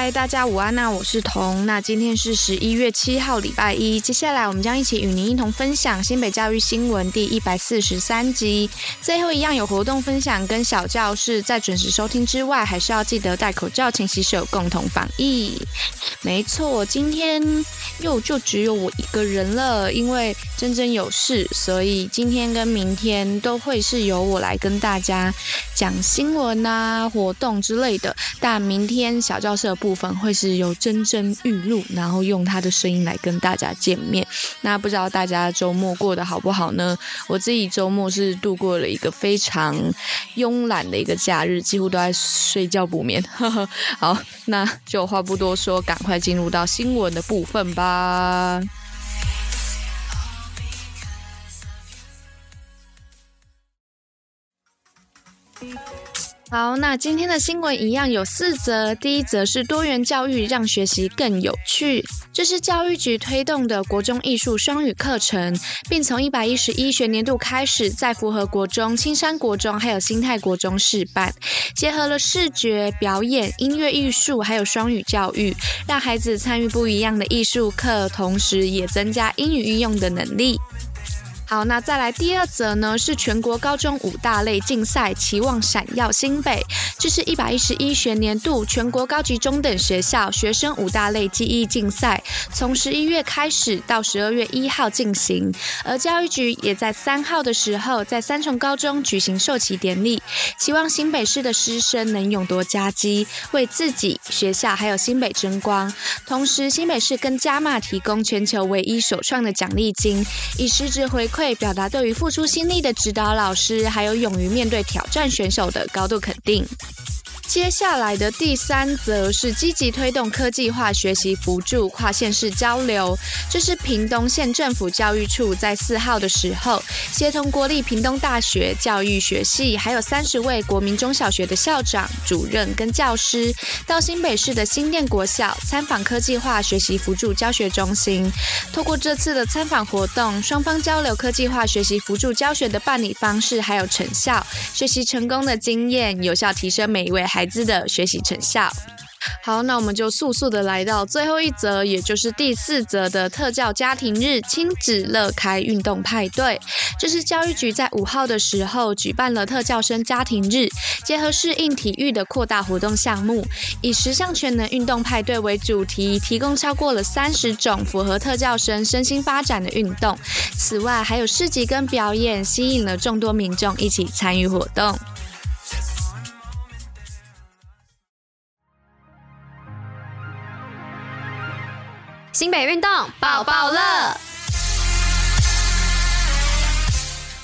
嗨，大家午安，那我是彤。那今天是十一月七号，礼拜一。接下来我们将一起与您一同分享新北教育新闻第一百四十三集。最后一样有活动分享跟小教室，在准时收听之外，还是要记得戴口罩、勤洗手，共同防疫。没错，今天又就只有我一个人了，因为真真有事，所以今天跟明天都会是由我来跟大家讲新闻啊、活动之类的。但明天小教室部部分会是由真真玉露，然后用他的声音来跟大家见面。那不知道大家周末过得好不好呢？我自己周末是度过了一个非常慵懒的一个假日，几乎都在睡觉补眠。呵呵，好，那就话不多说，赶快进入到新闻的部分吧。好，那今天的新闻一样有四则。第一则是多元教育让学习更有趣，这是教育局推动的国中艺术双语课程，并从一百一十一学年度开始，在符合国中、青山国中还有新泰国中试办，结合了视觉表演、音乐艺术还有双语教育，让孩子参与不一样的艺术课，同时也增加英语运用的能力。好，那再来第二则呢？是全国高中五大类竞赛期望闪耀新北，这是一百一十一学年度全国高级中等学校学生五大类记忆竞赛，从十一月开始到十二月一号进行。而教育局也在三号的时候，在三重高中举行授旗典礼，期望新北市的师生能勇夺佳绩，为自己学校还有新北争光。同时，新北市更加码提供全球唯一首创的奖励金，以实质回馈。会表达对于付出心力的指导老师，还有勇于面对挑战选手的高度肯定。接下来的第三则是积极推动科技化学习辅助跨县市交流。这是屏东县政府教育处在四号的时候，协同国立屏东大学教育学系，还有三十位国民中小学的校长、主任跟教师，到新北市的新店国小参访科技化学习辅助教学中心。透过这次的参访活动，双方交流科技化学习辅助教学的办理方式，还有成效、学习成功的经验，有效提升每一位孩孩子的学习成效。好，那我们就速速的来到最后一则，也就是第四则的特教家庭日亲子乐开运动派对。这是教育局在五号的时候举办了特教生家庭日，结合适应体育的扩大活动项目，以十项全能运动派对为主题，提供超过了三十种符合特教生身心发展的运动。此外，还有市集跟表演，吸引了众多民众一起参与活动。新北运动爆爆乐。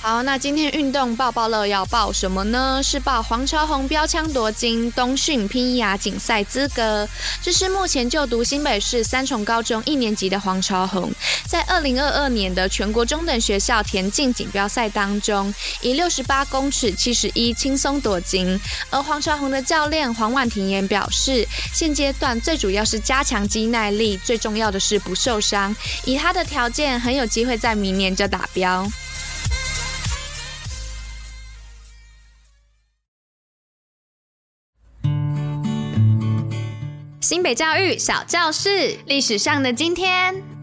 好，那今天运动爆爆乐要报什么呢？是报黄朝宏标枪夺金，冬训拼牙锦赛资格。这是目前就读新北市三重高中一年级的黄朝宏，在二零二二年的全国中等学校田径锦标赛当中，以六十八公尺七十一轻松夺金。而黄朝宏的教练黄婉婷也表示，现阶段最主要是加强肌耐力，最重要的是不受伤。以他的条件，很有机会在明年就达标。新北教育小教室，历史上的今天。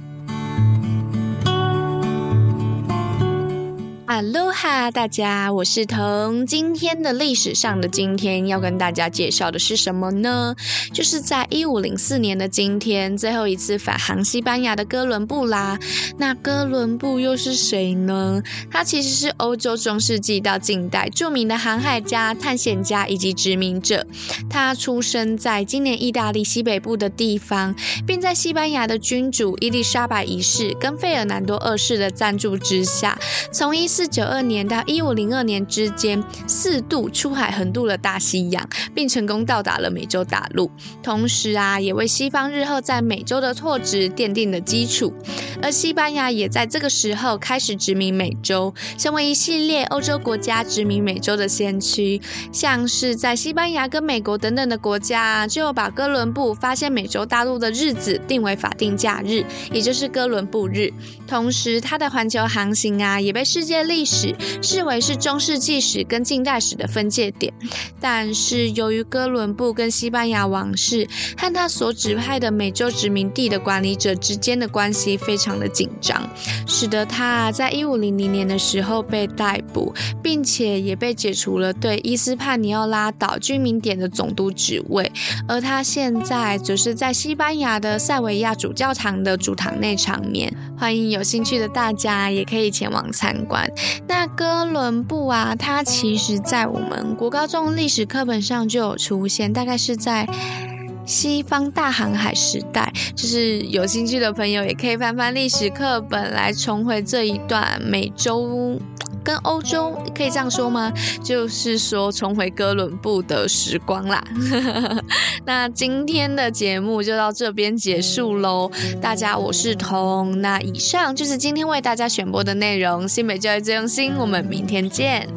哈喽哈，大家，我是彤。今天的历史上的今天要跟大家介绍的是什么呢？就是在一五零四年的今天，最后一次返航西班牙的哥伦布啦。那哥伦布又是谁呢？他其实是欧洲中世纪到近代著名的航海家、探险家以及殖民者。他出生在今年意大利西北部的地方，并在西班牙的君主伊丽莎白一世跟费尔南多二世的赞助之下，从一四四九二年到一五零二年之间，四度出海横渡了大西洋，并成功到达了美洲大陆。同时啊，也为西方日后在美洲的拓殖奠定了基础。而西班牙也在这个时候开始殖民美洲，成为一系列欧洲国家殖民美洲的先驱。像是在西班牙跟美国等等的国家，就把哥伦布发现美洲大陆的日子定为法定假日，也就是哥伦布日。同时，他的环球航行啊，也被世界历史视为是中世纪史跟近代史的分界点。但是，由于哥伦布跟西班牙王室和他所指派的美洲殖民地的管理者之间的关系非常的紧张，使得他在一五零零年的时候被逮捕，并且也被解除了对伊斯帕尼奥拉岛居民点的总督职位。而他现在则是在西班牙的塞维亚主教堂的主堂内长眠。欢迎有兴趣的大家也可以前往参观。那哥伦布啊，他其实在我们国高中历史课本上就有出现，大概是在西方大航海时代。就是有兴趣的朋友也可以翻翻历史课本来重回这一段美洲。跟欧洲可以这样说吗？就是说重回哥伦布的时光啦。那今天的节目就到这边结束喽。大家，我是彤。那以上就是今天为大家选播的内容。新北教育最用心，我们明天见。